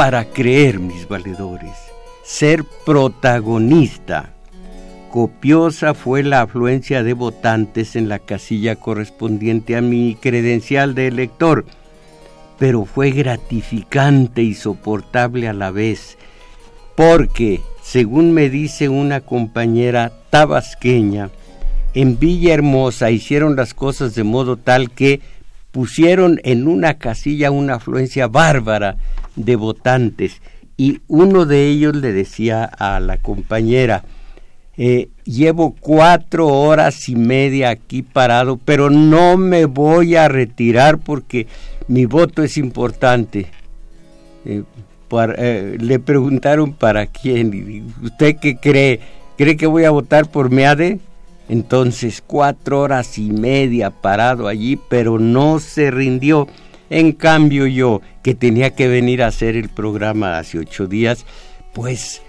Para creer, mis valedores, ser protagonista. Copiosa fue la afluencia de votantes en la casilla correspondiente a mi credencial de elector, pero fue gratificante y soportable a la vez, porque, según me dice una compañera tabasqueña, en Villahermosa hicieron las cosas de modo tal que pusieron en una casilla una afluencia bárbara de votantes y uno de ellos le decía a la compañera, eh, llevo cuatro horas y media aquí parado, pero no me voy a retirar porque mi voto es importante. Eh, eh, le preguntaron para quién. ¿Usted qué cree? ¿Cree que voy a votar por Meade? Entonces cuatro horas y media parado allí, pero no se rindió. En cambio yo, que tenía que venir a hacer el programa hace ocho días, pues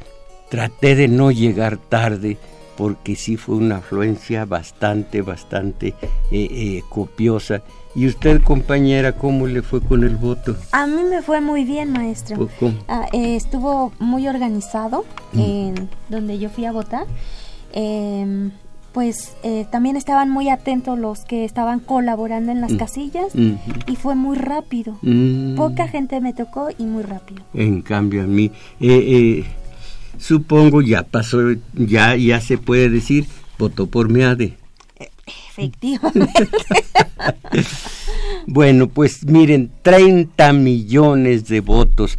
traté de no llegar tarde porque sí fue una afluencia bastante, bastante eh, eh, copiosa. ¿Y usted, compañera, cómo le fue con el voto? A mí me fue muy bien, maestro. Ah, eh, estuvo muy organizado mm. en donde yo fui a votar. Pues eh, también estaban muy atentos los que estaban colaborando en las mm. casillas y fue muy rápido. Mm. Poca gente me tocó y muy rápido. En cambio a mí, eh, eh, supongo ya pasó, ya, ya se puede decir, votó por Meade. Efectivamente. bueno, pues miren, 30 millones de votos.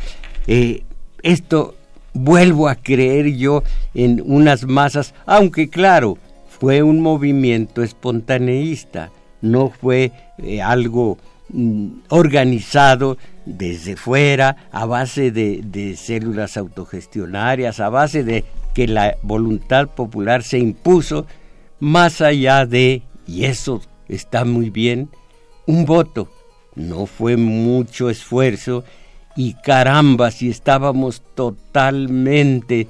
esto vuelvo a creer yo en unas masas, aunque claro, fue un movimiento espontaneísta, no fue eh, algo mm, organizado desde fuera, a base de, células autogestionarias, a base de que la voluntad popular se impuso más allá de, y eso está muy bien, un voto. No fue mucho esfuerzo y caramba, si estábamos totalmente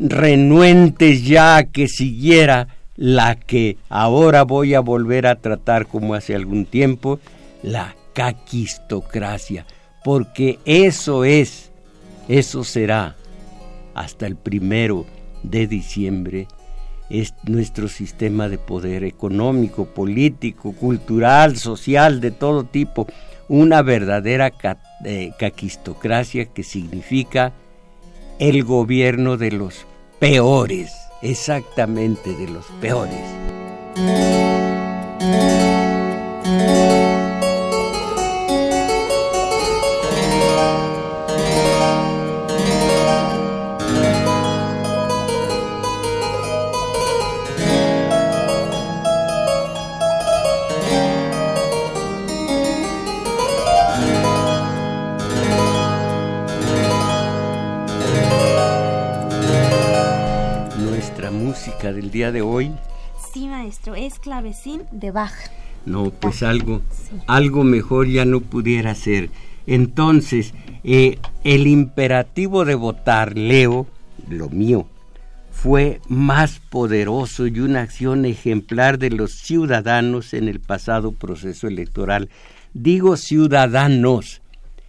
renuentes ya que siguiera la que ahora voy a volver a tratar como hace algún tiempo, la caquistocracia, porque eso es, eso será hasta el primero de diciembre, es nuestro sistema de poder económico, político, cultural, social, de todo tipo, una verdadera eh, caquistocracia que significa el gobierno de los peores, exactamente de los peores. Del día de hoy? Sí, maestro, es clavecín de Bach. No, pues algo, algo mejor ya no pudiera ser. Entonces, eh, el imperativo de votar, Leo, lo mío, fue más poderoso y una acción ejemplar de los ciudadanos en el pasado proceso electoral. Digo ciudadanos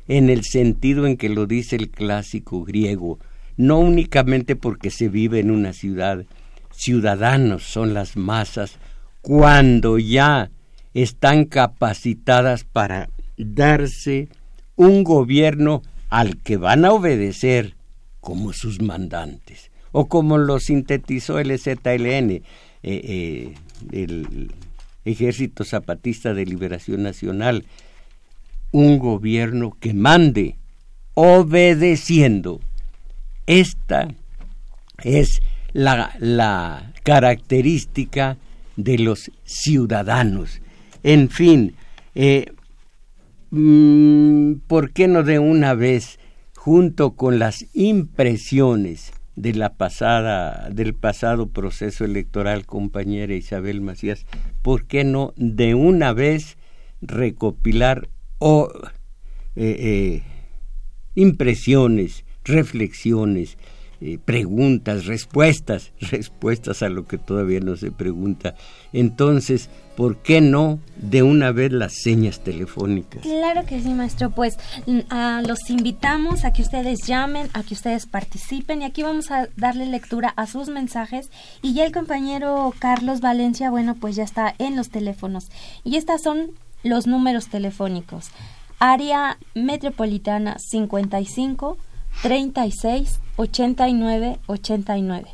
en el sentido en que lo dice el clásico griego, no únicamente porque se vive en una ciudad, ciudadanos son las masas cuando ya están capacitadas para darse un gobierno al que van a obedecer como sus mandantes, o como lo sintetizó el ZLN, eh, eh, el Ejército Zapatista de Liberación Nacional, un gobierno que mande obedeciendo. Esta es la, característica de los ciudadanos. En fin, eh, mm, ¿por qué no de una vez, junto con las impresiones de la pasada, del pasado proceso electoral, compañera Isabel Macías, ¿por qué no de una vez recopilar o, eh, eh, impresiones, reflexiones, eh, preguntas, respuestas, respuestas a lo que todavía no se pregunta. Entonces, ¿por qué no de una vez las señas telefónicas? Claro que sí, maestro. Pues mm, los invitamos a que ustedes llamen, a que ustedes participen y aquí vamos a darle lectura a sus mensajes y ya el compañero Carlos Valencia, bueno, pues ya está en los teléfonos. Y estas son los números telefónicos. Área Metropolitana 55 36 89 89.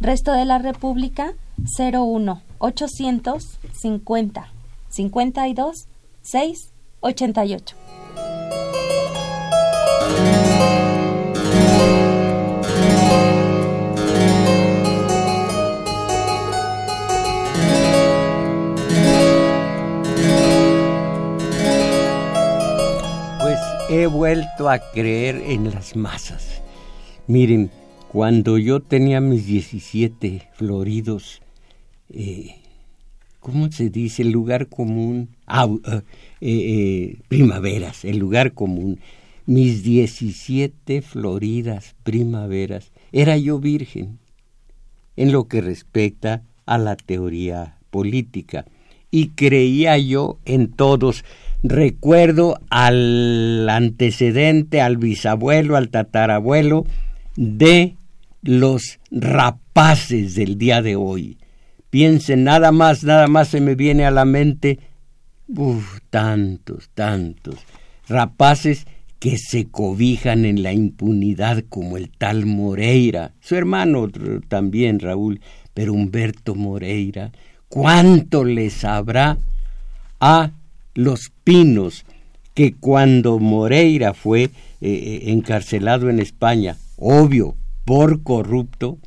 Resto de la República 01 850 52 6 88. He vuelto a creer en las masas. Miren, cuando yo tenía mis 17 floridos, eh, ¿cómo se dice? El lugar común, eh, eh, primaveras, el lugar común. Mis 17 floridas primaveras, era yo virgen en lo que respecta a la teoría política y creía yo en todos. Recuerdo al antecedente, al bisabuelo, al tatarabuelo, de los rapaces del día de hoy. Piensen, nada más, nada más se me viene a la mente, uff, tantos, tantos, rapaces que se cobijan en la impunidad como el tal Moreira, su hermano también Raúl, pero Humberto Moreira, ¿cuánto les sabrá a los pinos que cuando Moreira fue eh, eh, encarcelado en España obvio, por corrupto,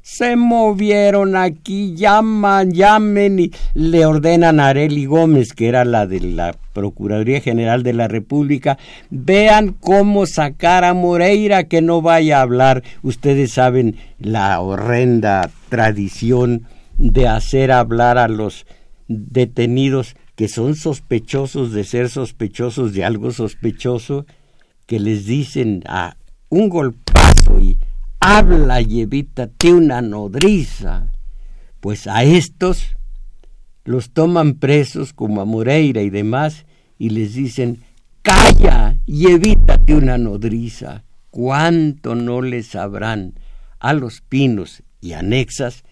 se movieron aquí, llaman, llamen y le ordenan a Areli Gómez, que era la de la Procuraduría General de la República, vean cómo sacar a Moreira que no vaya a hablar. Ustedes saben la horrenda tradición de hacer hablar a los detenidos que son sospechosos de ser sospechosos de algo sospechoso, que les dicen a un golpazo y habla y evítate una nodriza. Pues a estos los toman presos como a Moreira y demás y les dicen calla y evítate una nodriza. ¿Cuánto no les sabrán a los pinos y anexas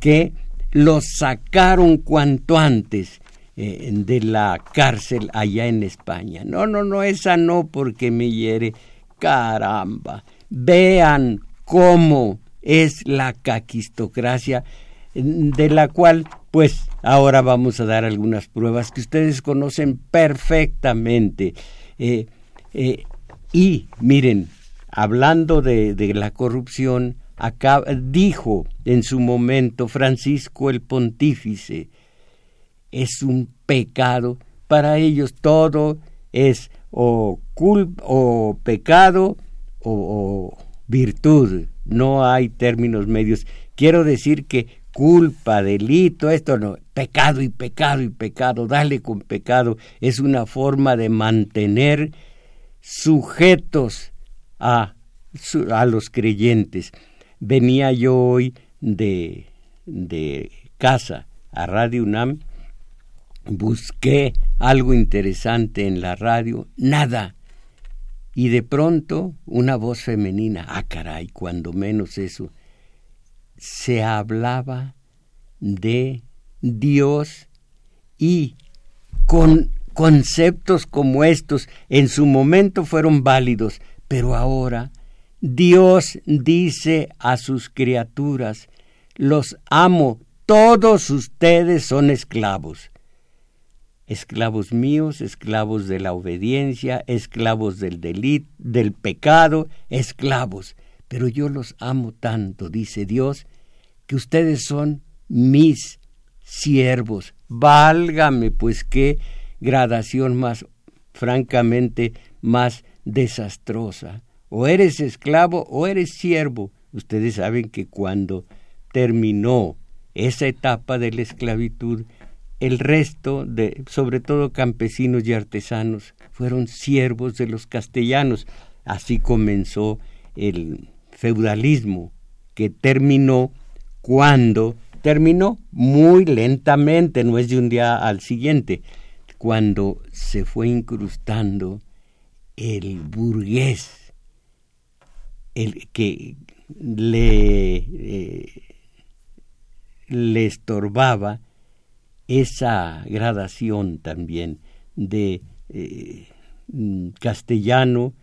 que los sacaron cuanto antes eh, de la cárcel allá en España? No, no, no, esa no porque me hiere Caramba, vean cómo es la caquistocracia de la cual pues ahora vamos a dar algunas pruebas que ustedes conocen perfectamente. Eh, eh, y miren, hablando de, de la corrupción, acá, dijo en su momento Francisco el Pontífice, es un pecado, para ellos todo es o, o pecado o, virtud. No hay términos medios. Quiero decir que culpa, delito, esto no, pecado y pecado y pecado, dale con pecado, es una forma de mantener sujetos a, a los creyentes. Venía yo hoy de, de casa a Radio UNAM busqué algo interesante en la radio, nada. Y de pronto una voz femenina, ah caray, cuando menos eso, se hablaba de Dios y con conceptos como estos en su momento fueron válidos, pero ahora Dios dice a sus criaturas, los amo, todos ustedes son esclavos esclavos míos, esclavos de la obediencia, esclavos del delito, del pecado, esclavos. pero yo los amo tanto, dice Dios, que ustedes son mis siervos. Válgame, pues qué gradación más, francamente, más desastrosa. O eres esclavo o eres siervo. Ustedes saben que cuando terminó esa etapa de la esclavitud, el resto de, sobre todo campesinos y artesanos, fueron siervos de los castellanos. Así comenzó el feudalismo, que terminó cuando terminó muy lentamente, no es de un día al siguiente, cuando se fue incrustando el burgués, el que le, eh, le estorbaba esa gradación también de eh, castellano,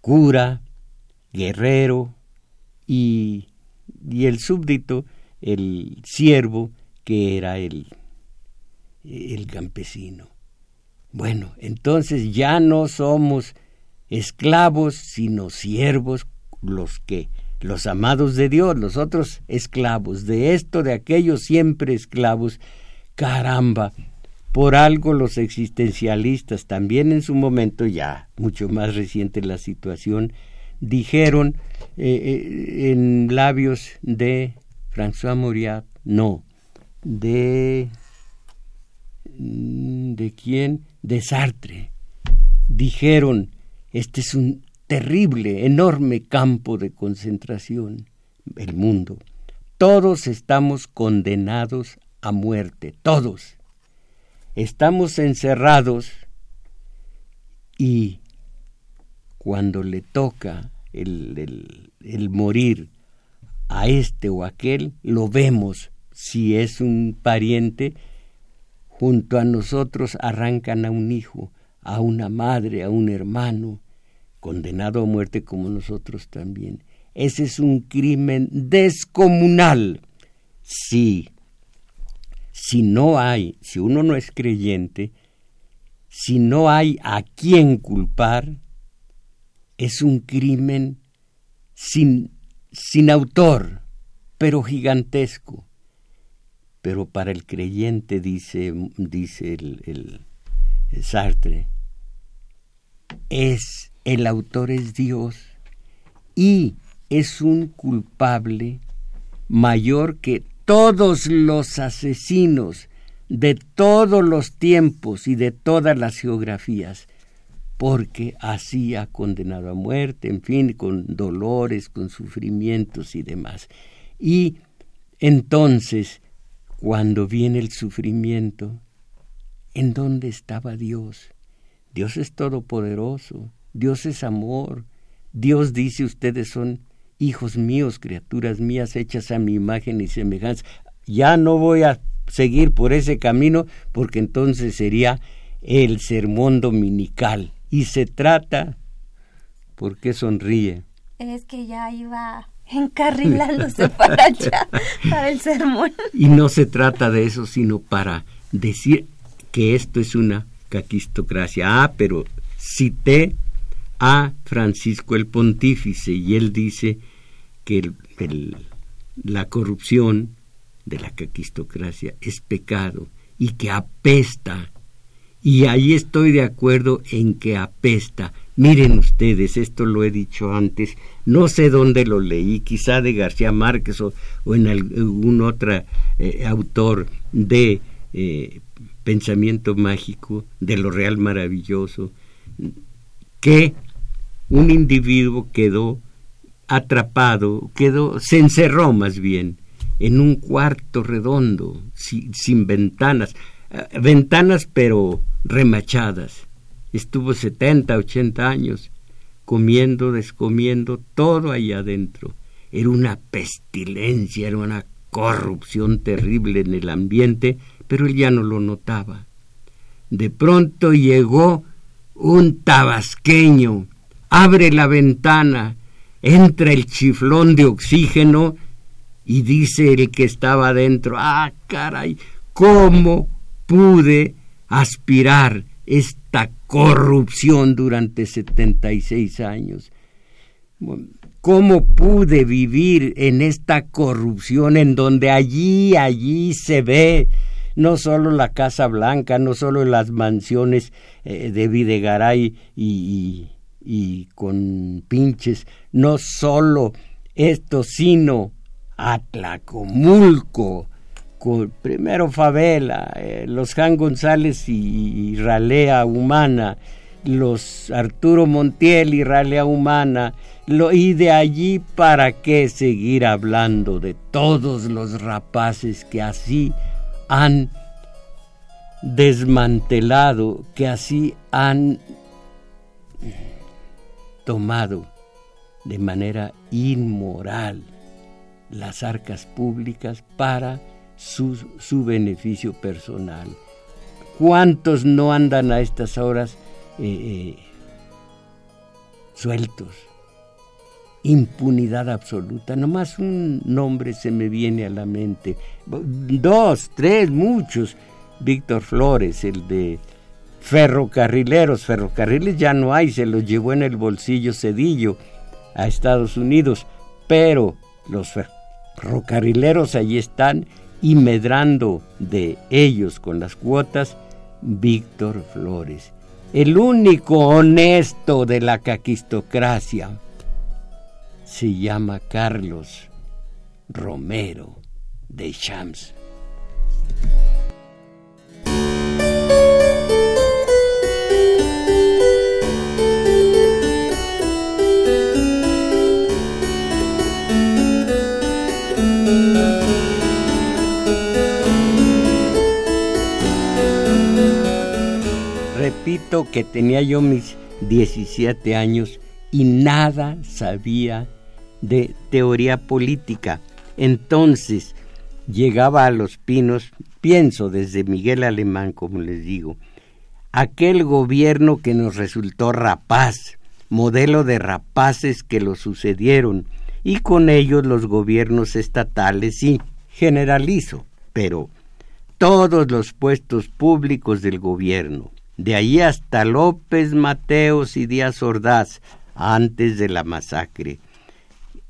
cura, guerrero y, y el súbdito, el siervo, que era el, el campesino. Bueno, entonces ya no somos esclavos, sino siervos, los que, los amados de Dios, los otros esclavos, de esto, de aquello, siempre esclavos. Caramba, por algo los existencialistas, también en su momento, ya mucho más reciente la situación, dijeron eh, eh, en labios de François Mauriac, no, de Mm, ¿De quién? De Sartre. Dijeron, este es un terrible, enorme campo de concentración, el mundo. Todos estamos condenados a muerte, todos. Estamos encerrados y cuando le toca el, el, morir a este o aquel, lo vemos si es un pariente junto a nosotros arrancan a un hijo, a una madre, a un hermano, condenado a muerte como nosotros también. Ese es un crimen descomunal. Sí, si no hay, si uno no es creyente, si no hay a quien culpar, es un crimen sin, sin autor, pero gigantesco. Pero para el creyente, dice, dice el, Sartre, es el autor es Dios y es un culpable mayor que todos los asesinos de todos los tiempos y de todas las geografías, porque así ha condenado a muerte, en fin, con dolores, con sufrimientos y demás. Y entonces cuando viene el sufrimiento, ¿en dónde estaba Dios? Dios es todopoderoso, Dios es amor, Dios dice ustedes son hijos míos, criaturas mías hechas a mi imagen y semejanza. Ya no voy a seguir por ese camino porque entonces sería el sermón dominical. Y se trata, ¿por qué sonríe? Es que ya iba encarrilándose para allá, para el sermón. Y no se trata de eso, sino para decir que esto es una caquistocracia. Ah, pero cité a Francisco el Pontífice y él dice que la corrupción de la caquistocracia es pecado y que apesta. Y ahí estoy de acuerdo en que apesta. Miren ustedes, esto lo he dicho antes, no sé dónde lo leí, quizá de García Márquez o, en algún otro eh, autor de eh, pensamiento mágico, de lo real maravilloso, que un individuo quedó atrapado, quedó, se encerró más bien en un cuarto redondo, sin ventanas, eh, ventanas pero remachadas estuvo 70, 80 años comiendo, descomiendo, todo ahí adentro. Era una pestilencia, era una corrupción terrible en el ambiente, pero él ya no lo notaba. De pronto llegó un tabasqueño, abre la ventana, entra el chiflón de oxígeno y dice el que estaba adentro, ah, caray, ¿cómo pude aspirar esta corrupción durante 76 años. ¿Cómo pude vivir en esta corrupción en donde allí, allí se ve no solo la Casa Blanca, no solo las mansiones eh, de Videgaray y, y, con pinches, no solo esto, sino Atlacomulco, con, primero Favela, eh, los Jan González y, y Ralea Humana, los Arturo Montiel y Ralea Humana, y de allí para qué seguir hablando de todos los rapaces que así han desmantelado, que así han tomado de manera inmoral las arcas públicas para su, beneficio personal. ¿Cuántos no andan a estas horas eh, eh, sueltos? impunidad absoluta. Nomás un nombre se me viene a la mente. Dos, tres, muchos. Víctor Flores, el de ferrocarrileros. Ferrocarriles ya no hay, se los llevó en el bolsillo Cedillo a Estados Unidos. Pero los ferrocarrileros allí están y medrando de ellos con las cuotas, Víctor Flores. El único honesto de la caquistocracia se llama Carlos Romero de Shams. Repito que tenía yo mis 17 años y nada sabía de teoría política. Entonces, llegaba a los pinos, pienso desde Miguel Alemán, como les digo, aquel gobierno que nos resultó rapaz, modelo de rapaces que lo sucedieron, y con ellos los gobiernos estatales, y generalizo, pero todos los puestos públicos del gobierno, de ahí hasta López Mateos y Díaz Ordaz, antes de la masacre,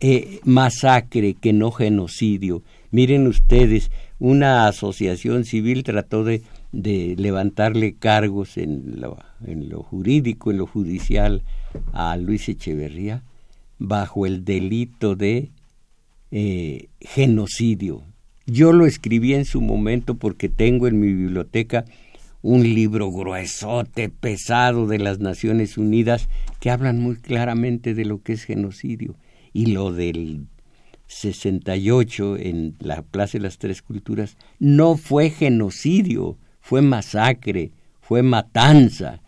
eh, masacre que no genocidio. Miren ustedes, una asociación civil trató de, de levantarle cargos en lo, en lo jurídico, en lo judicial a Luis Echeverría bajo el delito de eh, genocidio. Yo lo escribí en su momento porque tengo en mi biblioteca un libro gruesote, pesado de las Naciones Unidas que hablan muy claramente de lo que es genocidio y lo del 68 en la Plaza de las Tres Culturas no fue genocidio, fue masacre, fue matanza,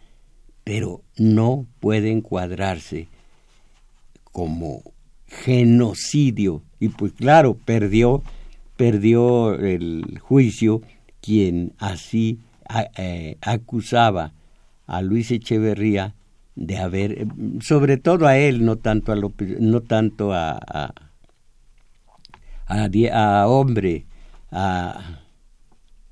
pero no puede encuadrarse como genocidio. Y pues claro, perdió, perdió el juicio quien así eh, acusaba a Luis Echeverría de haber, sobre todo a él, no tanto a no tanto a, a, a, hombre, a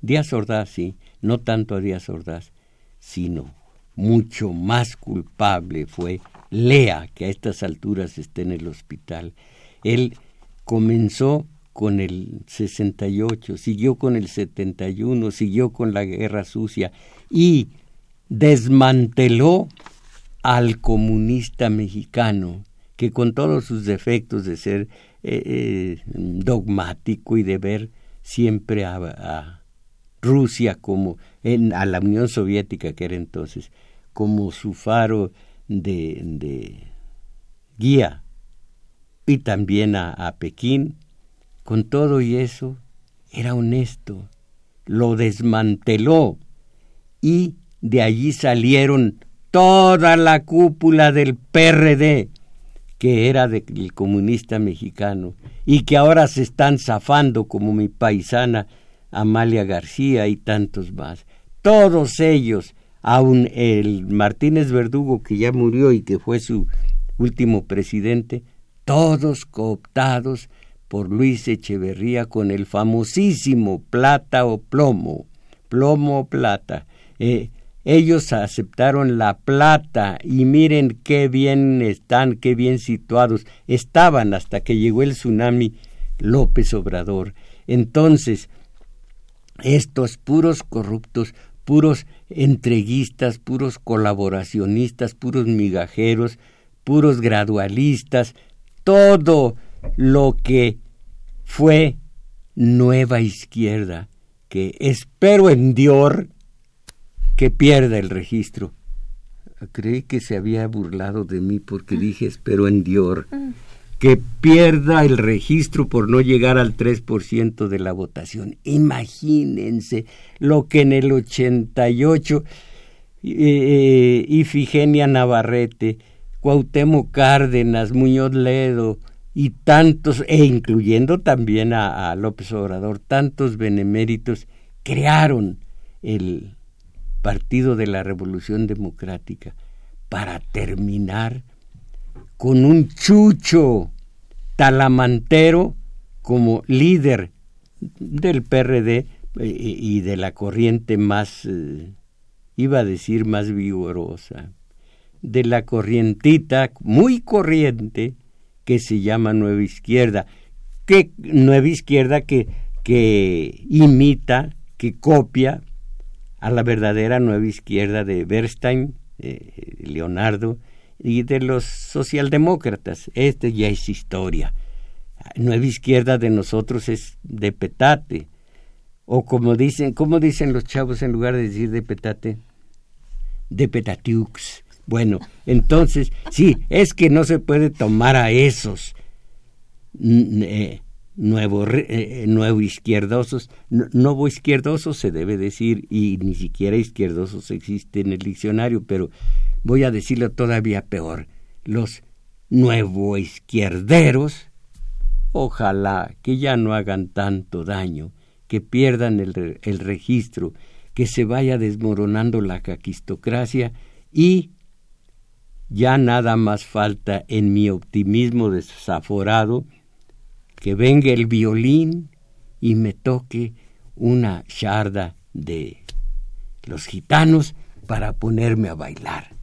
Díaz Ordaz, sí, no tanto a Díaz Ordaz, sino mucho más culpable fue Lea, que a estas alturas está en el hospital. Él comenzó con el 68, siguió con el 71, siguió con la guerra sucia y desmanteló al comunista mexicano, que con todos sus defectos de ser eh, eh, dogmático y de ver siempre a, Rusia como en, a la Unión Soviética que era entonces como su faro de, guía y también a, a Pekín con todo y eso era honesto lo desmanteló y de allí salieron toda la cúpula del PRD, que era del comunista mexicano, y que ahora se están zafando como mi paisana Amalia García y tantos más. Todos ellos, aun el Martínez Verdugo, que ya murió y que fue su último presidente, todos cooptados por Luis Echeverría con el famosísimo plata o plomo, plomo o plata. Eh, ellos aceptaron la plata y miren qué bien están, qué bien situados. Estaban hasta que llegó el tsunami López Obrador. Entonces, estos puros corruptos, puros entreguistas, puros colaboracionistas, puros migajeros, puros gradualistas, todo lo que fue nueva izquierda, que espero en Dios que pierda el registro. Creí que se había burlado de mí porque dije espero en Dios que pierda el registro por no llegar al 3% de la votación. Imagínense lo que en el 88 eh, Ifigenia Navarrete, Cuauhtémoc Cárdenas, Muñoz Ledo y tantos, e incluyendo también a, López Obrador, tantos beneméritos, crearon el Partido de la Revolución Democrática para terminar con un chucho talamantero como líder del PRD eh, y de la corriente más, eh, iba a decir más vigorosa, de la corrientita muy corriente que se llama Nueva Izquierda, que Nueva Izquierda que, que imita, que copia a la verdadera Nueva Izquierda de Bernstein, Leonardo, y de los socialdemócratas. Este ya es historia. Nueva izquierda de nosotros es de petate. O como dicen, ¿cómo dicen los chavos en lugar de decir de petate? De petatiux. Bueno, entonces, sí, es que no se puede tomar a esos eh, nuevo, eh, izquierdosos. nuevo izquierdosos se debe decir, y ni siquiera izquierdosos existe en el diccionario, pero voy a decirlo todavía peor, los nuevo izquierderos, ojalá que ya no hagan tanto daño, que pierdan el, el registro, que se vaya desmoronando la caquistocracia y ya nada más falta en mi optimismo desaforado que venga el violín y me toque una charda de los gitanos para ponerme a bailar.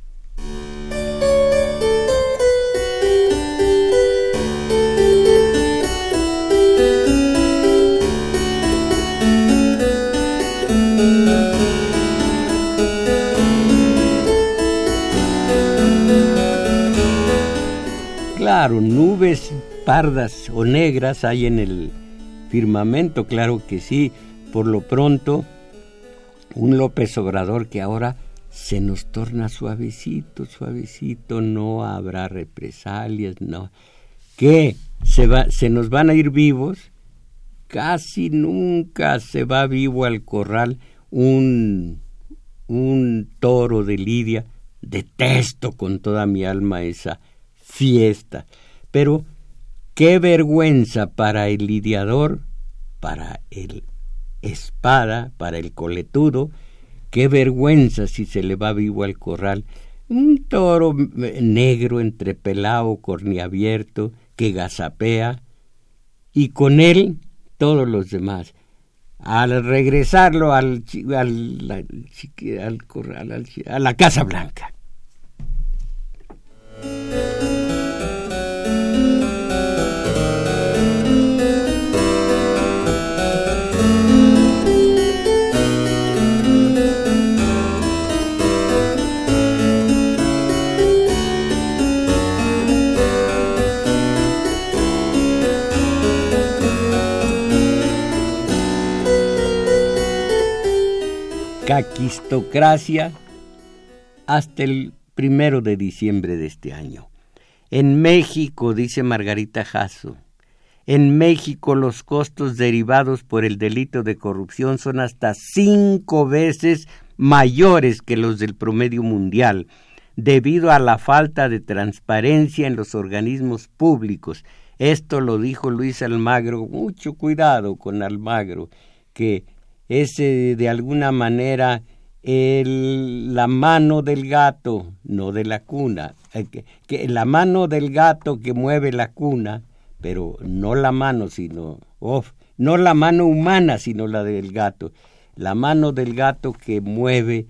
Claro, nubes pardas o negras hay en el firmamento, claro que sí. Por lo pronto, un López Obrador que ahora se nos torna suavecito, suavecito, no habrá represalias, no. ¿Qué? ¿Se, va, se nos van a ir vivos? Casi nunca se va vivo al corral un, un toro de lidia. Detesto con toda mi alma esa fiesta. Pero qué vergüenza para el lidiador, para el espada, para el coletudo, qué vergüenza si se le va vivo al corral un toro negro entre pelao corniabierto que gazapea y con él todos los demás. Al regresarlo al, al, al, a la Casa Blanca. Caquistocracia hasta el primero de diciembre de este año. En México, dice Margarita Jasso, en México los costos derivados por el delito de corrupción son hasta cinco veces mayores que los del promedio mundial, debido a la falta de transparencia en los organismos públicos. Esto lo dijo Luis Almagro, mucho cuidado con Almagro, que es de alguna manera el, la mano del gato, no de la cuna, eh, que, la mano del gato que mueve la cuna, pero no la mano, sino, no la mano humana, sino la del gato, la mano del gato que mueve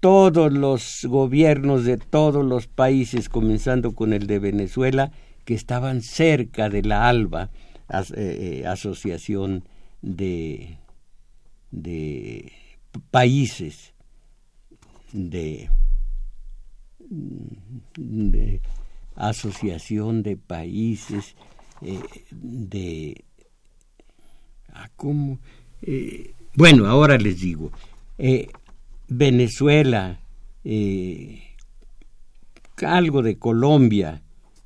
todos los gobiernos de todos los países, comenzando con el de Venezuela, que estaban cerca de la ALBA, eh, eh, Asociación de, de Países de, de Asociación de Países eh, de ah, ¿cómo? bueno ahora les digo Venezuela algo de Colombia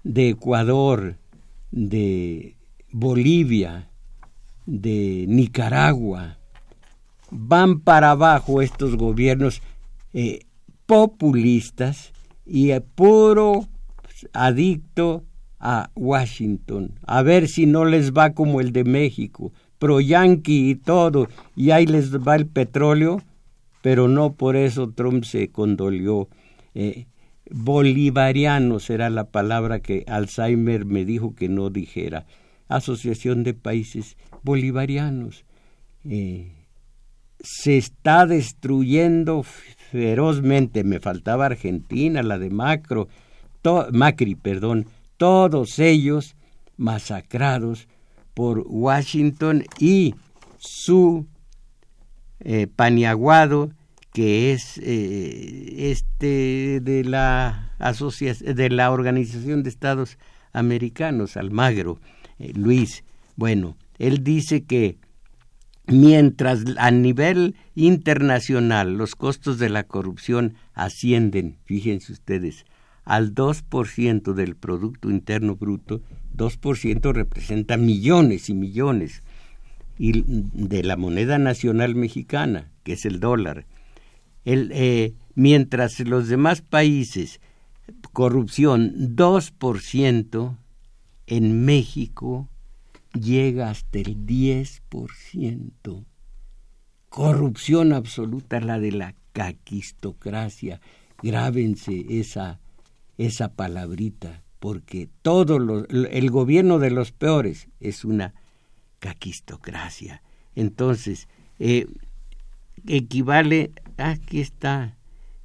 de Ecuador, de Bolivia, de Nicaragua, van para abajo estos gobiernos eh, populistas y puro adicto a Washington, a ver si no les va como el de México, pro yanqui y todo, y ahí les va el petróleo, pero no por eso Trump se condolió. Eh, bolivariano será la palabra que Alzheimer me dijo que no dijera. Asociación de Países Bolivarianos. Eh, se está destruyendo ferozmente. Me faltaba Argentina, la de Macro, Macri, perdón, todos ellos masacrados por Washington y su eh, paniaguado que es eh, este de la de la Organización de Estados Americanos, Almagro, eh, Luis. Bueno, él dice que mientras a nivel internacional los costos de la corrupción ascienden, fíjense ustedes, al 2% del Producto Interno Bruto, 2% representa millones y millones y de la moneda nacional mexicana, que es el dólar, el, eh, mientras los demás países, corrupción 2%, en México llega hasta el 10%. Corrupción absoluta, la de la caquistocracia. Grábense esa, esa palabrita, porque todo lo, el gobierno de los peores es una caquistocracia. Entonces, eh, equivale, aquí está,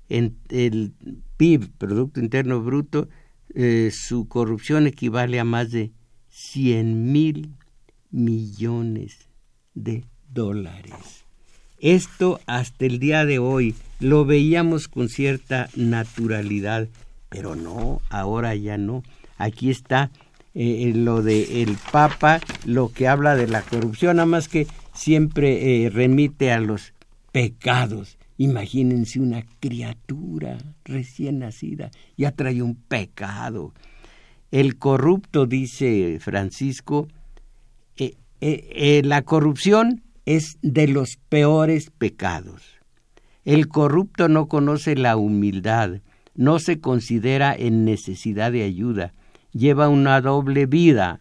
en el PIB, Producto Interno Bruto, eh, su corrupción equivale a más de 100 mil millones de dólares. Esto hasta el día de hoy lo veíamos con cierta naturalidad, pero no, ahora ya no. Aquí está eh, lo de el Papa, lo que habla de la corrupción, nada más que siempre eh, remite a los pecados. Imagínense una criatura recién nacida, ya trae un pecado. El corrupto, dice Francisco, eh, eh, eh, la corrupción es de los peores pecados. El corrupto no conoce la humildad, no se considera en necesidad de ayuda, lleva una doble vida.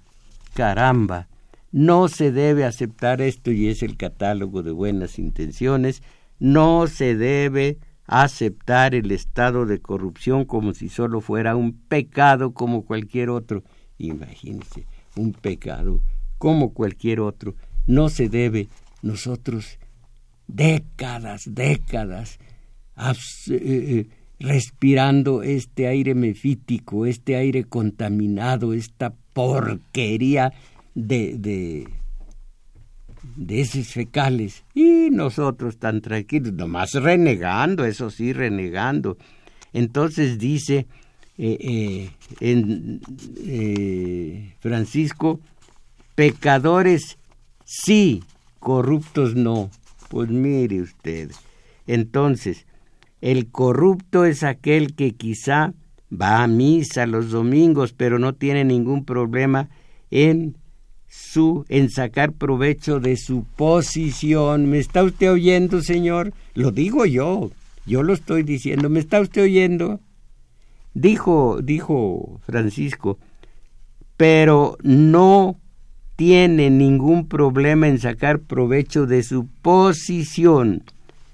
Caramba, no se debe aceptar esto y es el catálogo de buenas intenciones. No se debe aceptar el estado de corrupción como si solo fuera un pecado como cualquier otro. Imagínense, un pecado como cualquier otro. No se debe nosotros décadas, décadas eh, eh, respirando este aire mefítico, este aire contaminado, esta porquería de, de, de esos fecales. Y nosotros tan tranquilos, nomás renegando, eso sí, renegando. Entonces dice eh, eh, en, eh, Francisco, pecadores sí, corruptos no. Pues mire usted. Entonces, el corrupto es aquel que quizá va a misa los domingos, pero no tiene ningún problema en su en sacar provecho de su posición. ¿Me está usted oyendo, señor? Lo digo yo, yo lo estoy diciendo. ¿Me está usted oyendo? Dijo, dijo Francisco, pero no tiene ningún problema en sacar provecho de su posición.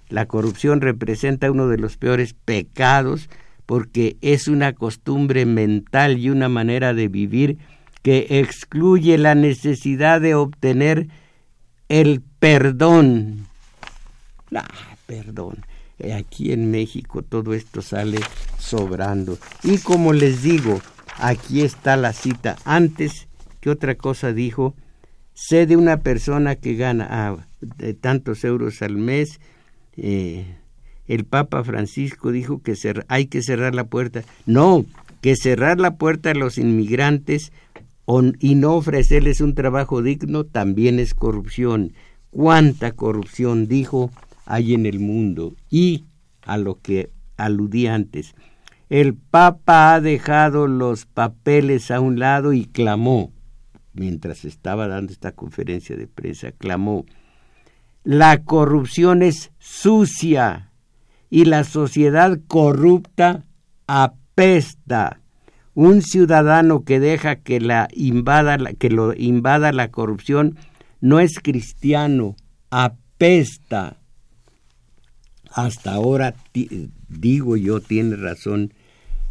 La corrupción representa uno de los peores pecados porque es una costumbre mental y una manera de vivir que excluye la necesidad de obtener el perdón. Ah, perdón. aquí en México todo esto sale sobrando. Y como les digo, aquí está la cita. Antes que otra cosa dijo, sé de una persona que gana ah, tantos euros al mes. Eh, el Papa Francisco dijo que hay que cerrar la puerta. No, que cerrar la puerta a los inmigrantes y no ofrecerles un trabajo digno también es corrupción. ¿Cuánta corrupción, dijo, hay en el mundo? Y a lo que aludí antes, el Papa ha dejado los papeles a un lado y clamó, mientras estaba dando esta conferencia de prensa, clamó, la corrupción es sucia y la sociedad corrupta apesta. Un ciudadano que deja que, la invada, que lo invada la corrupción no es cristiano, apesta. Hasta ahora, digo yo, tiene razón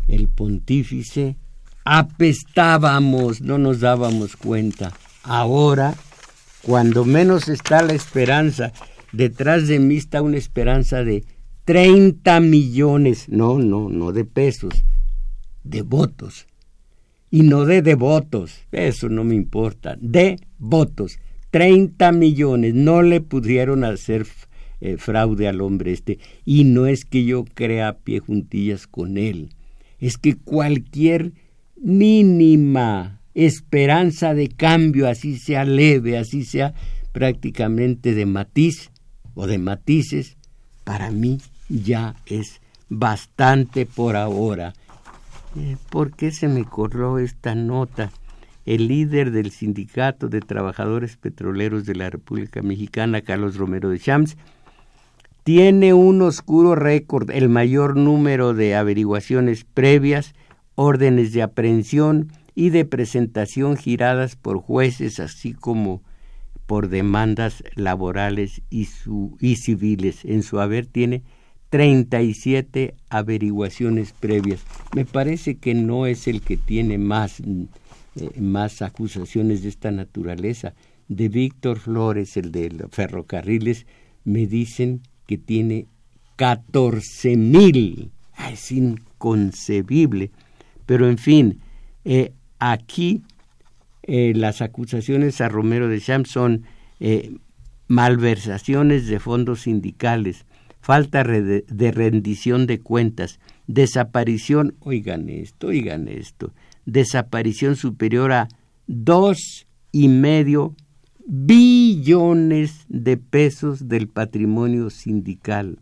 el pontífice, apestábamos, no nos dábamos cuenta. Ahora, cuando menos está la esperanza, detrás de mí está una esperanza de 30 millones, no, no, no de pesos, de votos. Y no de devotos, eso no me importa, de votos. 30 millones, no le pudieron hacer eh, fraude al hombre este. Y no es que yo crea pie juntillas con él, es que cualquier mínima esperanza de cambio, así sea leve, así sea prácticamente de matiz o de matices, para mí ya es bastante por ahora. ¿Por qué se me corrió esta nota? El líder del Sindicato de Trabajadores Petroleros de la República Mexicana, Carlos Romero de Champs, tiene un oscuro récord, el mayor número de averiguaciones previas, órdenes de aprehensión y de presentación giradas por jueces, así como por demandas laborales y civiles. En su haber tiene 37 averiguaciones previas. Me parece que no es el que tiene más, eh, más acusaciones de esta naturaleza. De Víctor Flores, el de los ferrocarriles, me dicen que tiene 14 mil. Es inconcebible. Pero en fin, eh, aquí eh, las acusaciones a Romero de Champs son malversaciones de fondos sindicales, falta de rendición de cuentas, desaparición, oigan esto, oigan esto, desaparición superior a dos y medio billones de pesos del patrimonio sindical,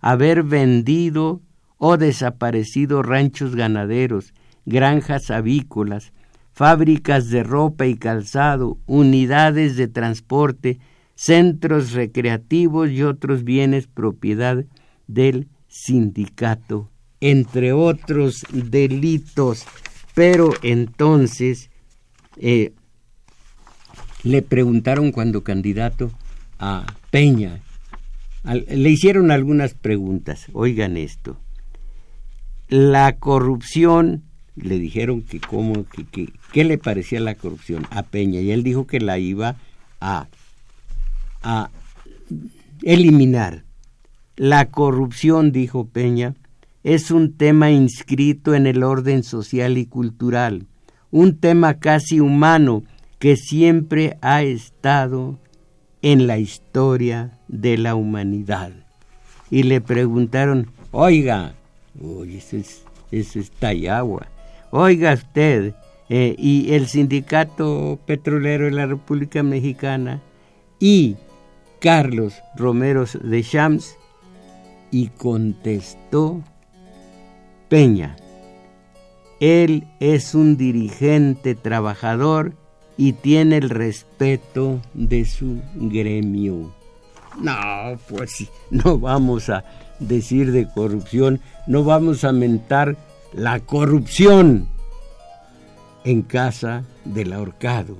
haber vendido o desaparecido ranchos ganaderos, granjas avícolas, fábricas de ropa y calzado, unidades de transporte, centros recreativos y otros bienes propiedad del sindicato, entre otros delitos. Pero entonces eh, le preguntaron cuando candidato a Peña, le hicieron algunas preguntas, oigan esto, la corrupción, le dijeron que cómo, que, qué le parecía la corrupción a Peña, y él dijo que la iba a a eliminar. La corrupción, dijo Peña, es un tema inscrito en el orden social y cultural, un tema casi humano que siempre ha estado en la historia de la humanidad. Y le preguntaron, oiga, uy, eso es, eso es Tayagua, oiga usted, eh, y el sindicato petrolero de la República Mexicana, y Carlos Romero de Champs y contestó Peña. Él es un dirigente trabajador y tiene el respeto de su gremio. No, pues no vamos a decir de corrupción, no vamos a mentar la corrupción en casa del ahorcado.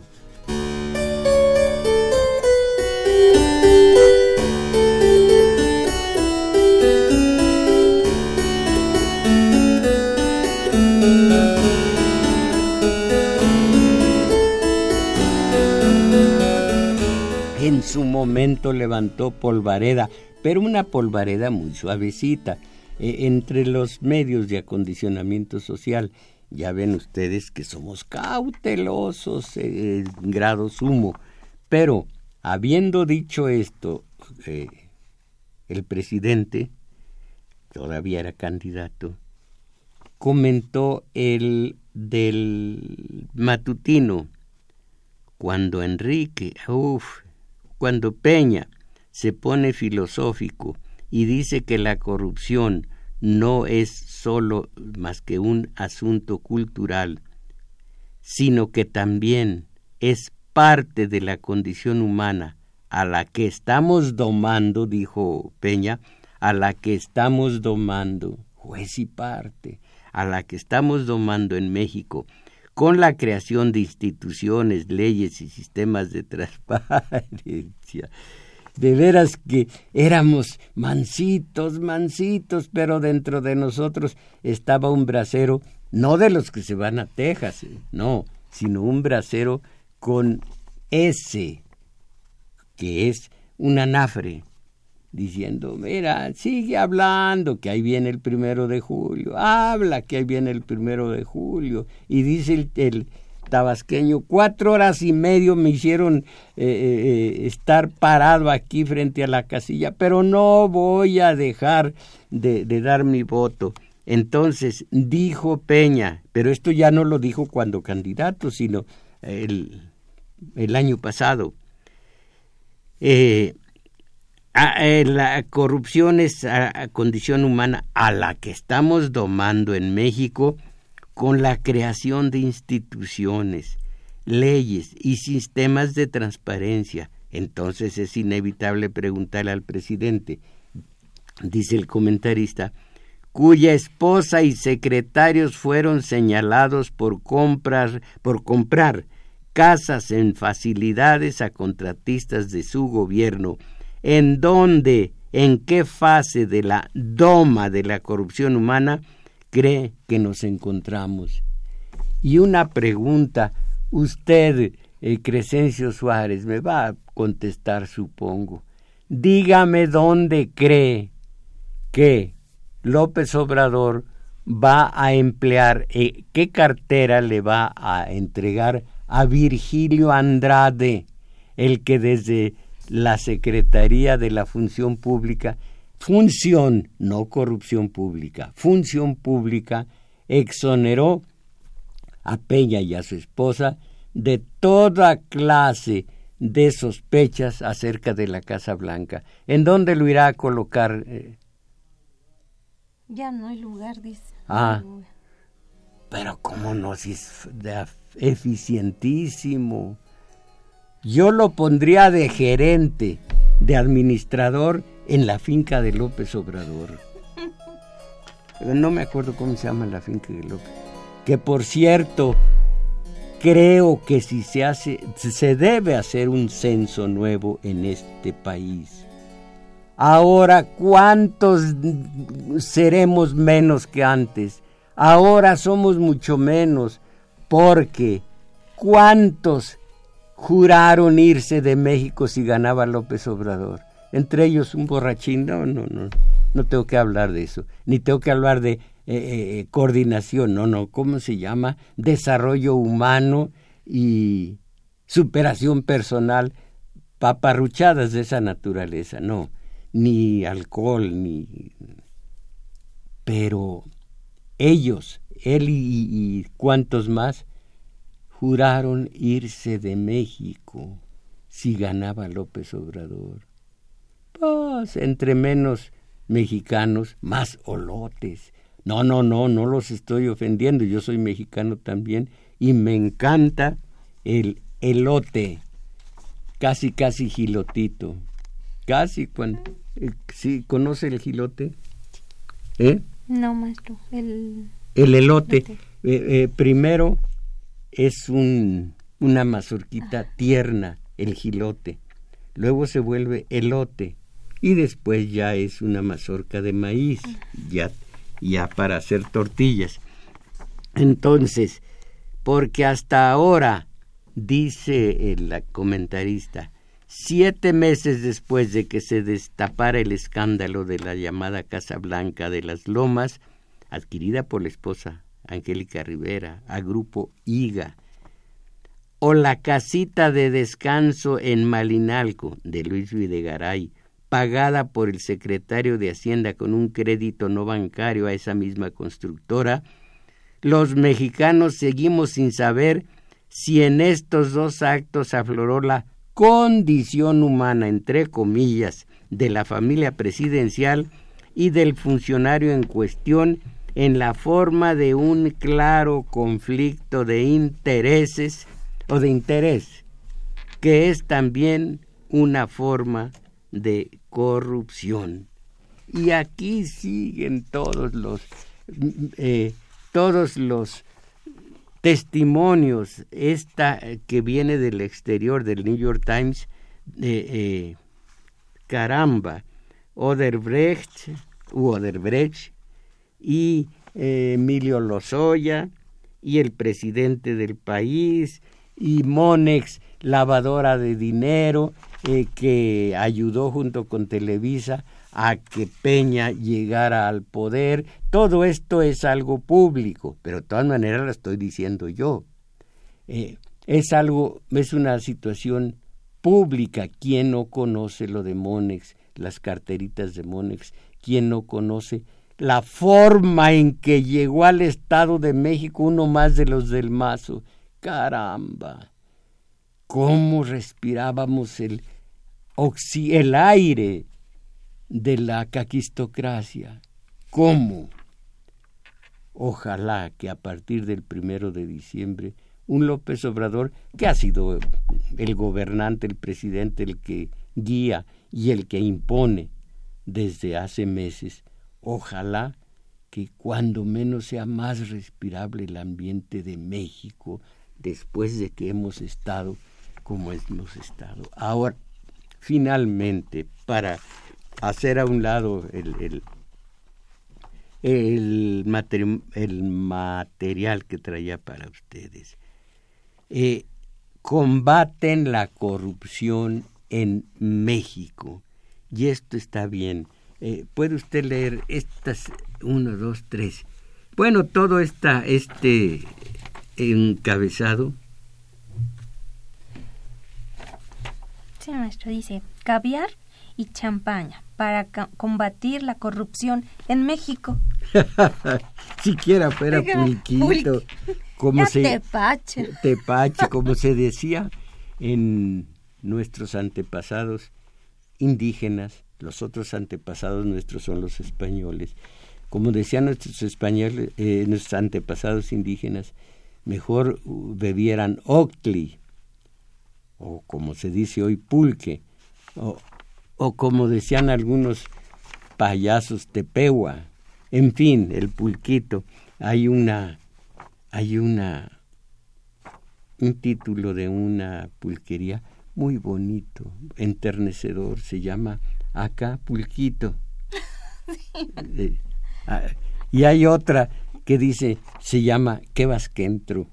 Su momento levantó polvareda, pero una polvareda muy suavecita. E, entre los medios de acondicionamiento social, ya ven ustedes que somos cautelosos en grado sumo. Pero, habiendo dicho esto, eh, el presidente, todavía era candidato, comentó el del matutino, cuando Enrique, uff, cuando Peña se pone filosófico y dice que la corrupción no es sólo más que un asunto cultural, sino que también es parte de la condición humana a la que estamos domando, dijo Peña, a la que estamos domando, juez y parte, a la que estamos domando en México, con la creación de instituciones, leyes y sistemas de transparencia. De veras que éramos mansitos, mansitos, pero dentro de nosotros estaba un brasero, no de los que se van a Texas, no, sino un brasero con ese, que es un anafre, diciendo, mira, sigue hablando que ahí viene el primero de julio, habla que ahí viene el primero de julio, y dice el, tabasqueño, cuatro horas y medio me hicieron eh, eh, estar parado aquí frente a la casilla, pero no voy a dejar de, dar mi voto. Entonces dijo Peña, pero esto ya no lo dijo cuando candidato, sino el, el año pasado. Eh, eh, la corrupción es a, condición humana a la que estamos domando en México con la creación de instituciones, leyes y sistemas de transparencia. Entonces es inevitable preguntarle al presidente, dice el comentarista, cuya esposa y secretarios fueron señalados por comprar, por comprar casas en facilidades a contratistas de su gobierno en dónde, en qué fase de la doma de la corrupción humana cree que nos encontramos. Y una pregunta, usted, el Crescencio Suárez, me va a contestar, supongo. Dígame dónde cree que López Obrador va a emplear, eh, qué cartera le va a entregar a Virgilio Andrade, el que desde la Secretaría de la Función Pública, función, no corrupción pública, función pública, exoneró a Peña y a su esposa de toda clase de sospechas acerca de la Casa Blanca. ¿En dónde lo irá a colocar? Eh? Ya no hay lugar, dice. Ah, pero cómo no, si es eficientísimo. Yo lo pondría de gerente, de administrador en la finca de López Obrador. No me acuerdo cómo se llama la finca de López. Que por cierto, creo que si se hace, se debe hacer un censo nuevo en este país. Ahora, ¿cuántos seremos menos que antes? Ahora somos mucho menos, porque ¿cuántos juraron irse de México si ganaba López Obrador. Entre ellos un borrachín, no, no, no, no tengo que hablar de eso, ni tengo que hablar de eh, eh, coordinación, no, no, ¿cómo se llama? Desarrollo humano y superación personal, paparruchadas de esa naturaleza, no, ni alcohol, ni... Pero ellos, él y, y cuantos más, juraron irse de México si ganaba López Obrador. Pues entre menos mexicanos, más olotes. No, no, no, no los estoy ofendiendo, yo soy mexicano también y me encanta el elote, casi, casi gilotito. Casi cuando... Eh, ¿Sí conoce el gilote? ¿Eh? No, maestro, el... El elote. Eh, eh, primero es un, una mazorquita tierna, el gilote. Luego se vuelve elote y después ya es una mazorca de maíz, ya, ya para hacer tortillas. Entonces, porque hasta ahora, dice el comentarista, siete meses después de que se destapara el escándalo de la llamada Casa Blanca de las Lomas, adquirida por la esposa Angélica Rivera a Grupo IGA, o la casita de descanso en Malinalco de Luis Videgaray, pagada por el secretario de Hacienda con un crédito no bancario a esa misma constructora, los mexicanos seguimos sin saber si en estos dos actos afloró la condición humana, entre comillas, de la familia presidencial y del funcionario en cuestión en la forma de un claro conflicto de intereses o de interés, que es también una forma de corrupción. Y aquí siguen todos los, eh, todos los testimonios, esta eh, que viene del exterior del New York Times, eh, caramba, Oderbrecht, u Oderbrecht y eh, Emilio Lozoya y el presidente del país y Monex, lavadora de dinero, que ayudó junto con Televisa a que Peña llegara al poder. Todo esto es algo público, pero de todas maneras lo estoy diciendo yo. Eh, es algo, es una situación pública. ¿Quién no conoce lo de Monex, las carteritas de Monex? ¿Quién no conoce la forma en que llegó al Estado de México uno más de los del Mazo? Caramba, cómo respirábamos el, el aire de la caquistocracia. ¿Cómo? Ojalá que a partir del primero de diciembre un López Obrador, que ha sido el gobernante, el presidente, el que guía y el que impone desde hace meses, ojalá que cuando menos sea más respirable el ambiente de México después de que hemos estado como hemos estado. Ahora, finalmente, para hacer a un lado el, el, material que traía para ustedes. Eh, combaten la corrupción en México. Y esto está bien. Eh, ¿Puede usted leer estas uno, dos, tres? Bueno, todo está este encabezado. Sí, maestro, dice, caviar y champaña para combatir la corrupción en México. Siquiera fuera pulquito, como se tepache. tepache, como se decía en nuestros antepasados indígenas, los otros antepasados nuestros son los españoles. Como decían nuestros españoles, eh, nuestros antepasados indígenas, mejor bebieran octli, o como se dice hoy, pulque, o, o como decían algunos payasos, tepewa, en fin, el pulquito. Hay una, hay una, un título de una pulquería muy bonito, enternecedor, se llama Acá Pulquito. Ah, y hay otra que dice, se llama ¿Qué vas que entro?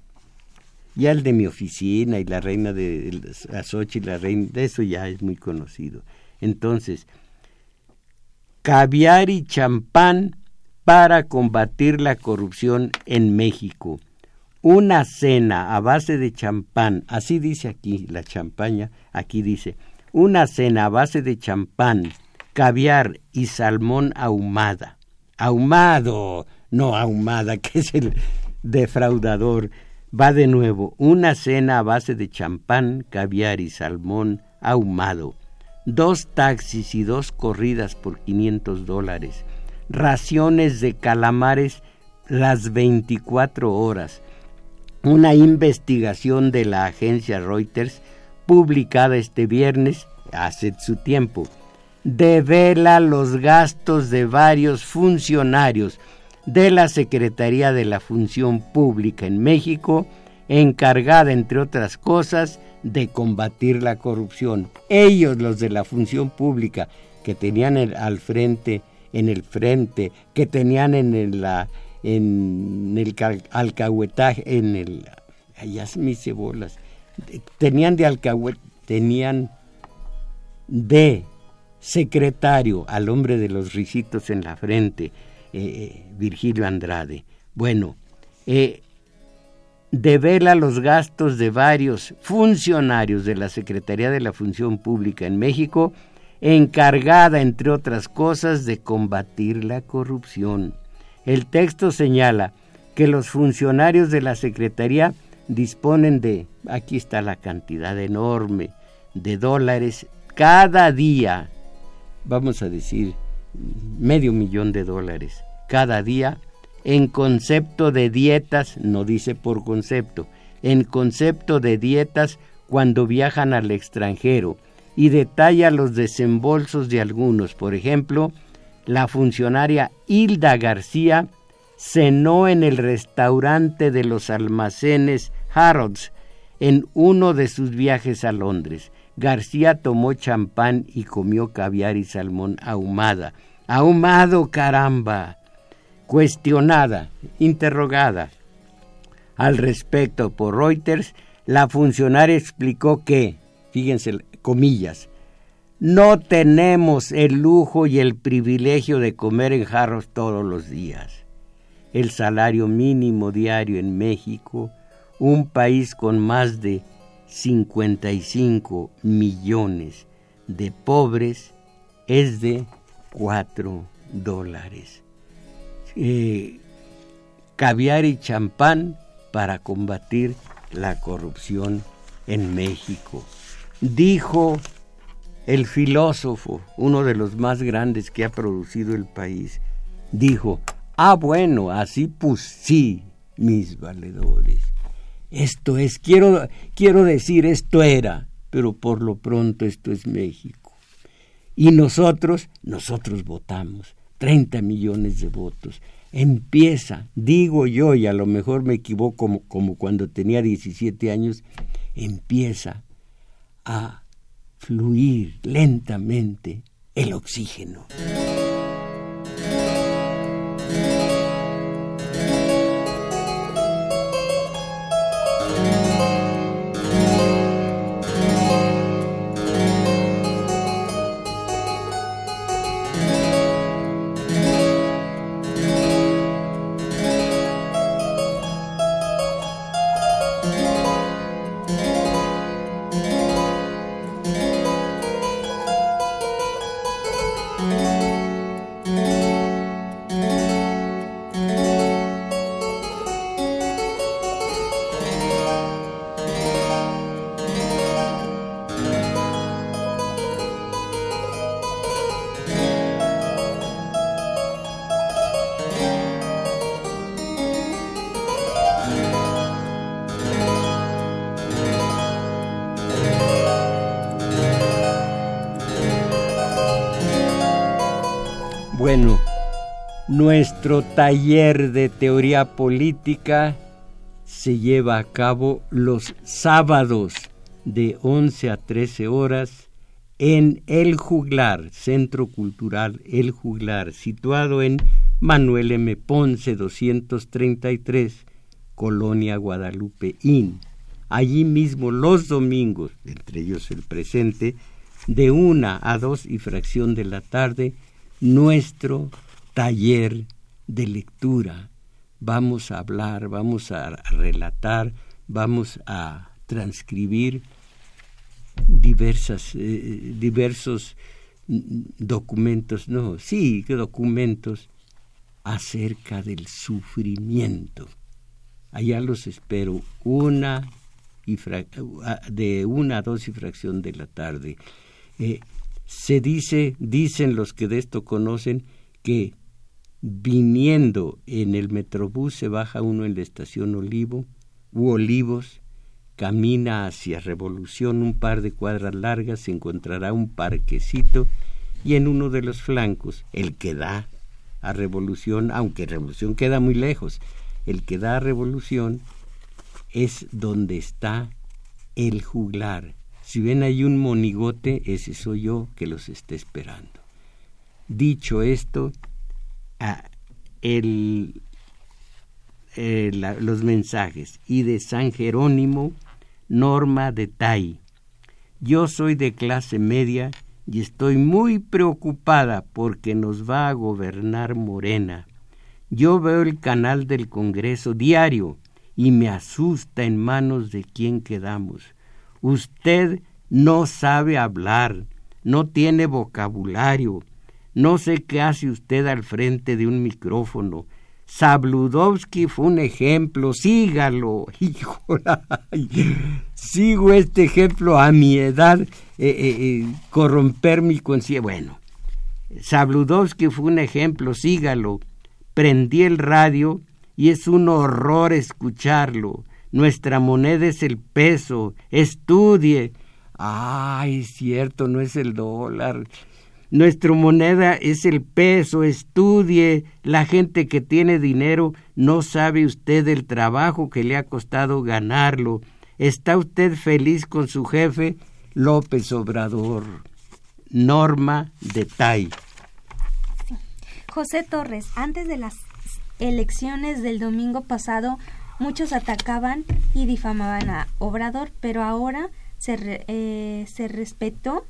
Ya el de mi oficina y la reina de Azochi, la reina, de eso ya es muy conocido. Entonces, caviar y champán para combatir la corrupción en México. Una cena a base de champán, así dice aquí la champaña, aquí dice, una cena a base de champán, caviar y salmón ahumada. Ahumado, no ahumada, que es el defraudador. Va de nuevo, una cena a base de champán, caviar y salmón ahumado dos taxis y dos corridas por 500 dólares, raciones de calamares las 24 horas, una investigación de la agencia Reuters publicada este viernes, hace su tiempo, devela los gastos de varios funcionarios de la Secretaría de la Función Pública en México, encargada, entre otras cosas, de combatir la corrupción. Ellos, los de la función pública, que tenían al frente, en el frente, que tenían en el, la, en el alcahuetaje, en el... Allá me hice bolas. Tenían de alcahuet, tenían de secretario al hombre de los risitos en la frente, eh, eh, Virgilio Andrade. Bueno, eh, devela los gastos de varios funcionarios de la Secretaría de la Función Pública en México, encargada, entre otras cosas, de combatir la corrupción. El texto señala que los funcionarios de la Secretaría disponen de, aquí está la cantidad enorme de dólares cada día, vamos a decir, medio millón de dólares cada día en concepto de dietas, no dice por concepto, en concepto de dietas cuando viajan al extranjero y detalla los desembolsos de algunos. Por ejemplo, la funcionaria Hilda García cenó en el restaurante de los almacenes Harrods en uno de sus viajes a Londres. García tomó champán y comió caviar y salmón ahumada. Ahumado, caramba cuestionada, interrogada al respecto por Reuters, la funcionaria explicó que, fíjense, comillas, no tenemos el lujo y el privilegio de comer en jarros todos los días. El salario mínimo diario en México, un país con más de 55 millones de pobres, es de 4 dólares. Eh, caviar y champán para combatir la corrupción en México. Dijo el filósofo, uno de los más grandes que ha producido el país, dijo, ah bueno, así pues sí, mis valedores. Esto es, quiero, quiero decir, esto era, pero por lo pronto esto es México. Y nosotros, nosotros votamos. 30 millones de votos. Empieza, digo yo, y a lo mejor me equivoco como, como cuando tenía 17 años, empieza a fluir lentamente el oxígeno. Nuestro taller de teoría política se lleva a cabo los sábados de 11 a 13 horas en El Juglar, Centro Cultural El Juglar, situado en Manuel M. Ponce 233, Colonia Guadalupe Inn. Allí mismo los domingos, entre ellos el presente, de una a dos y fracción de la tarde, nuestro taller de lectura. Vamos a hablar, vamos a relatar, vamos a transcribir diversas, eh, diversos documentos, no, sí, documentos acerca del sufrimiento. Allá los espero, una y de una a dos y fracción de la tarde. Eh, se dice, dicen los que de esto conocen, que viniendo en el metrobús se baja uno en la estación Olivo u Olivos, camina hacia Revolución un par de cuadras largas, se encontrará un parquecito y en uno de los flancos, el que da a Revolución, aunque Revolución queda muy lejos, el que da a Revolución es donde está el juglar. Si ven ahí un monigote, ese soy yo que los está esperando. Dicho esto, el, eh, los mensajes y de San Jerónimo, Norma de Tai. Yo soy de clase media y estoy muy preocupada porque nos va a gobernar Morena. Yo veo el canal del Congreso diario y me asusta en manos de quién quedamos. Usted no sabe hablar, no tiene vocabulario, no sé qué hace usted al frente de un micrófono. Sabludowski fue un ejemplo, sígalo. Híjole, sigo este ejemplo a mi edad, eh, eh, eh, corromper mi conciencia. Bueno, Sabludowski fue un ejemplo, sígalo. Prendí el radio y es un horror escucharlo. Nuestra moneda es el peso. Estudie. Ay, cierto, no es el dólar. Nuestra moneda es el peso, estudie. La gente que tiene dinero no sabe usted el trabajo que le ha costado ganarlo. ¿Está usted feliz con su jefe? López Obrador. Norma de Tai. José Torres, antes de las elecciones del domingo pasado, muchos atacaban y difamaban a Obrador, pero ahora se, eh, se respetó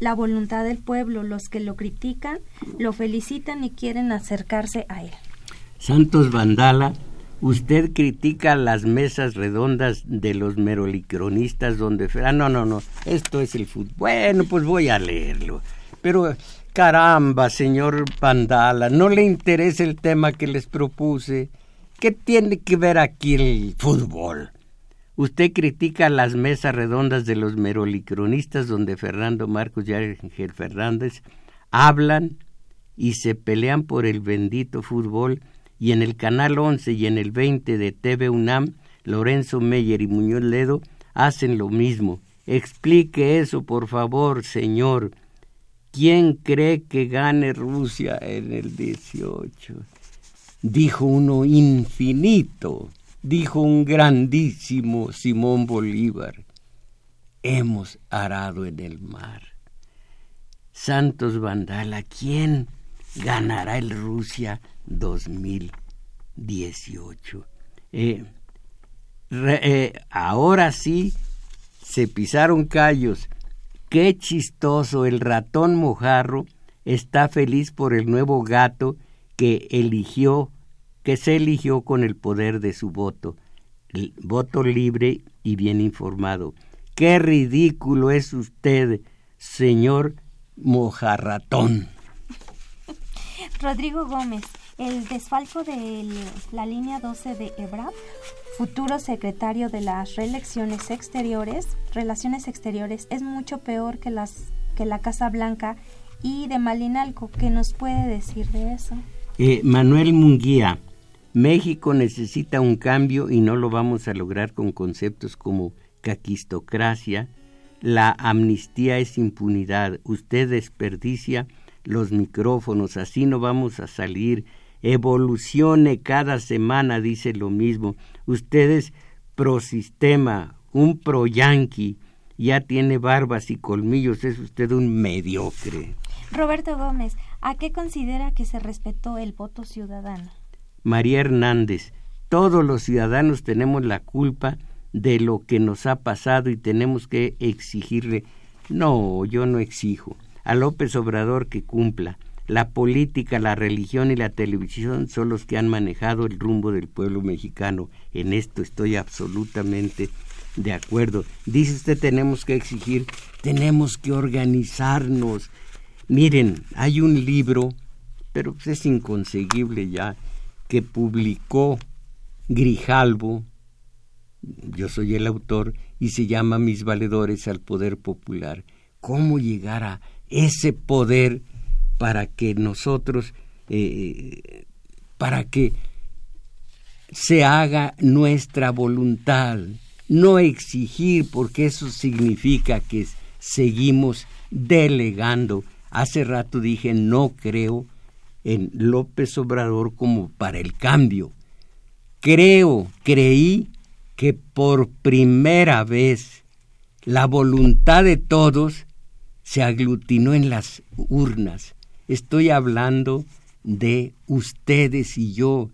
la voluntad del pueblo. Los que lo critican lo felicitan y quieren acercarse a él. Santos Vandala, usted critica las mesas redondas de los merolicronistas donde... Ah, no, no, no, esto es el fútbol. Bueno, pues voy a leerlo. Pero caramba, señor Vandala, ¿no le interesa el tema que les propuse? ¿Qué tiene que ver aquí el fútbol? Usted critica las mesas redondas de los merolicronistas donde Fernando Marcos y Ángel Fernández hablan y se pelean por el bendito fútbol y en el canal 11 y en el 20 de TV UNAM, Lorenzo Meyer y Muñoz Ledo hacen lo mismo. Explique eso, por favor, señor. ¿Quién cree que gane Rusia en el 18? Dijo uno infinito dijo un grandísimo Simón Bolívar, hemos arado en el mar. Santos Vandala, ¿quién ganará el Rusia 2018? Eh, eh, ahora sí se pisaron callos. Qué chistoso, el ratón mojarro está feliz por el nuevo gato que eligió que se eligió con el poder de su voto, el voto libre y bien informado. Qué ridículo es usted, señor mojarratón. Rodrigo Gómez, el desfalco de la línea 12 de EBRAP, futuro secretario de las reelecciones exteriores, relaciones exteriores, es mucho peor que las que la Casa Blanca y de Malinalco. ¿Qué nos puede decir de eso? Eh, Manuel Munguía, México necesita un cambio y no lo vamos a lograr con conceptos como caquistocracia. La amnistía es impunidad. Usted desperdicia los micrófonos, así no vamos a salir. Evolucione cada semana, dice lo mismo. Usted es prosistema, un pro-yanqui, ya tiene barbas y colmillos, es usted un mediocre. Roberto Gómez, ¿a qué considera que se respetó el voto ciudadano? María Hernández, todos los ciudadanos tenemos la culpa de lo que nos ha pasado y tenemos que exigirle. No, yo no exijo. A López Obrador que cumpla. La política, la religión y la televisión son los que han manejado el rumbo del pueblo mexicano. En esto estoy absolutamente de acuerdo. Dice usted tenemos que exigir, tenemos que organizarnos. Miren, hay un libro, pero es inconseguible ya, que publicó Grijalvo, yo soy el autor, y se llama Mis valedores al poder popular. ¿Cómo llegar a ese poder para que nosotros, eh, para que se haga nuestra voluntad? No exigir, porque eso significa que seguimos delegando. Hace rato dije, no creo en López Obrador como para el cambio. Creo, creí que por primera vez la voluntad de todos se aglutinó en las urnas. Estoy hablando de ustedes y yo.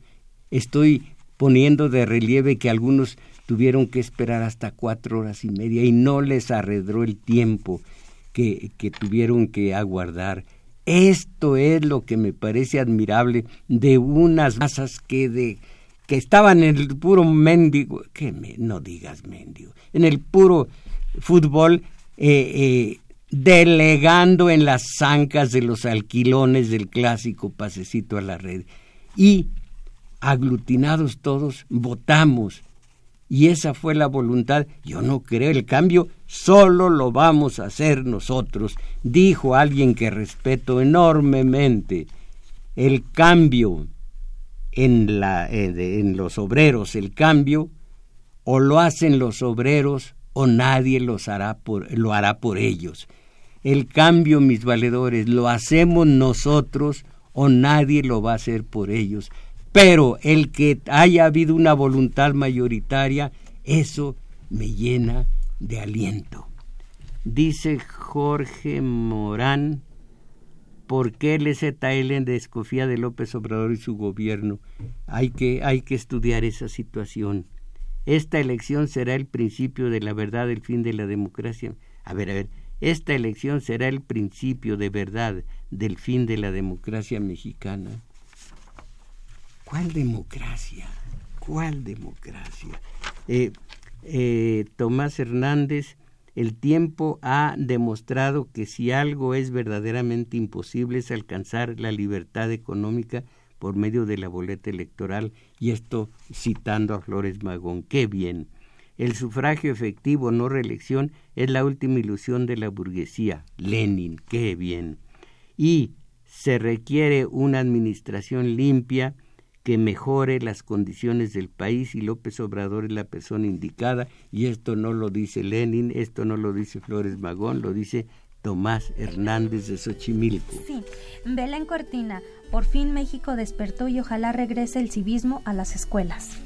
Estoy poniendo de relieve que algunos tuvieron que esperar hasta cuatro horas y media y no les arredró el tiempo. que, que tuvieron que aguardar. Esto es lo que me parece admirable de unas masas que de que estaban en el puro mendigo, que no digas mendigo, en el puro fútbol, eh, eh, delegando en las zancas de los alquilones del clásico pasecito a la red. Y aglutinados todos, votamos. Y esa fue la voluntad. Yo no creo el cambio, solo lo vamos a hacer nosotros, dijo alguien que respeto enormemente. El cambio en, eh, los obreros, el cambio, o lo hacen los obreros o nadie lo hará por ellos. El cambio, mis valedores, lo hacemos nosotros o nadie lo va a hacer por ellos. Pero el que haya habido una voluntad mayoritaria, eso me llena de aliento. Dice Jorge Morán, ¿por qué el ZL desconfía de López Obrador y su gobierno? Hay que, hay que estudiar esa situación. Esta elección será el principio de la verdad, el fin de la democracia. A ver, a ver, esta elección será el principio de verdad del fin de la democracia mexicana. ¿Cuál democracia? ¿Cuál democracia? Eh, eh, Tomás Hernández, el tiempo ha demostrado que si algo es verdaderamente imposible es alcanzar la libertad económica por medio de la boleta electoral, y esto citando a Flores Magón. ¡Qué bien! El sufragio efectivo, no reelección, es la última ilusión de la burguesía. Lenin, qué bien. Y se requiere una administración limpia que mejore las condiciones del país y López Obrador es la persona indicada y esto no lo dice Lenin, esto no lo dice Flores Magón, lo dice Tomás Hernández de Xochimilco. Sí, Belén Cortina, por fin México despertó y ojalá regrese el civismo a las escuelas.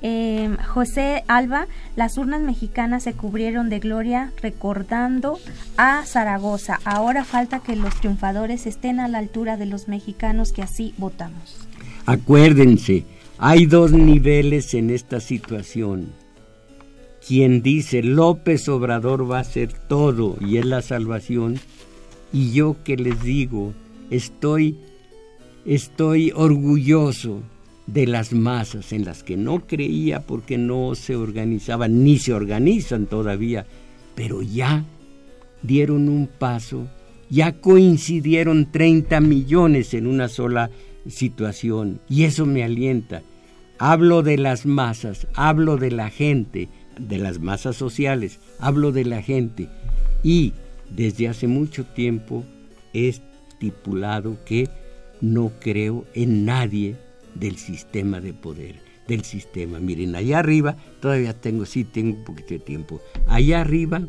Em, José Alba, las urnas mexicanas se cubrieron de gloria recordando a Zaragoza. Ahora falta que los triunfadores estén a la altura de los mexicanos que así votamos. Acuérdense, hay dos niveles en esta situación. Quien dice López Obrador va a ser todo y es la salvación, y yo que les digo, estoy, estoy orgulloso de las masas en las que no creía porque no se organizaban, ni se organizan todavía, pero ya dieron un paso, ya coincidieron 30 millones en una sola situación, y eso me alienta. Hablo de las masas, hablo de la gente, de las masas sociales, hablo de la gente. Y desde hace mucho tiempo he estipulado que no creo en nadie del sistema de poder, del sistema. Miren, allá arriba, todavía tengo, sí, tengo un poquito de tiempo. Allá arriba,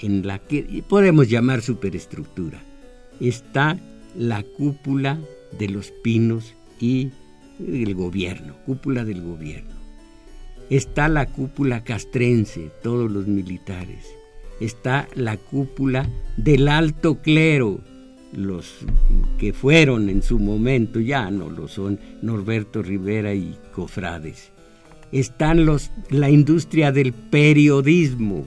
en la que podemos llamar superestructura, está la cúpula de los pinos y el gobierno, cúpula del gobierno. Está la cúpula castrense, todos los militares, está la cúpula del alto clero, los que fueron en su momento, ya no lo son, Norberto Rivera y Cofrades. Están los, la industria del periodismo,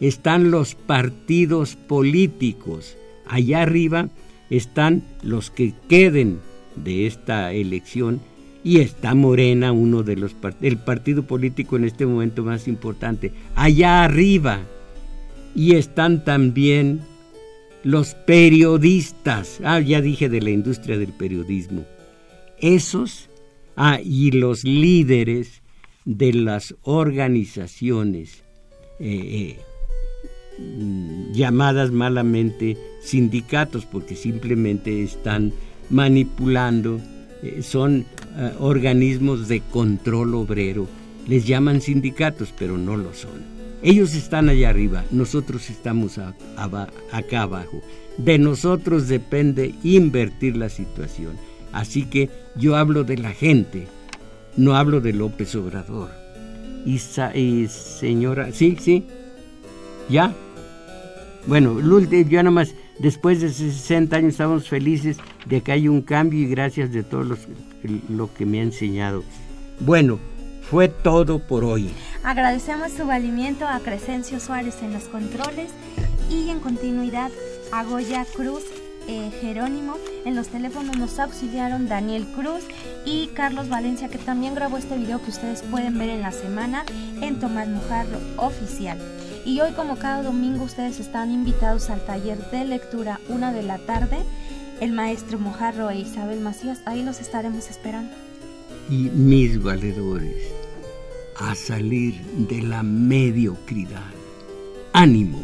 están los partidos políticos, allá arriba están los que queden de esta elección y está Morena, uno de los el partido político en este momento más importante, allá arriba. Y están también los periodistas, ah, ya dije de la industria del periodismo. Esos, ah, y los líderes de las organizaciones eh, eh, llamadas malamente sindicatos, porque simplemente están manipulando eh, son eh, organismos de control obrero. Les llaman sindicatos, pero no lo son. Ellos están allá arriba, nosotros estamos acá abajo. De nosotros depende invertir la situación. Así que yo hablo de la gente, no hablo de López Obrador. Y, y señora, sí, sí, ya. Bueno, yo nada más Después de 60 años estamos felices de que hay un cambio y gracias de todo lo que me ha enseñado. Bueno, fue todo por hoy. Agradecemos su valimiento a Crescencio Suárez en los controles y en continuidad a Goya Cruz eh, Jerónimo. En los teléfonos nos auxiliaron Daniel Cruz y Carlos Valencia, que también grabó este video que ustedes pueden ver en la semana en Tomás Mojarro Oficial. Y hoy, como cada domingo, ustedes están invitados al taller de lectura una de la tarde. El maestro Mojarro e Isabel Macías, ahí los estaremos esperando. Y mis valedores, a salir de la mediocridad. ánimo.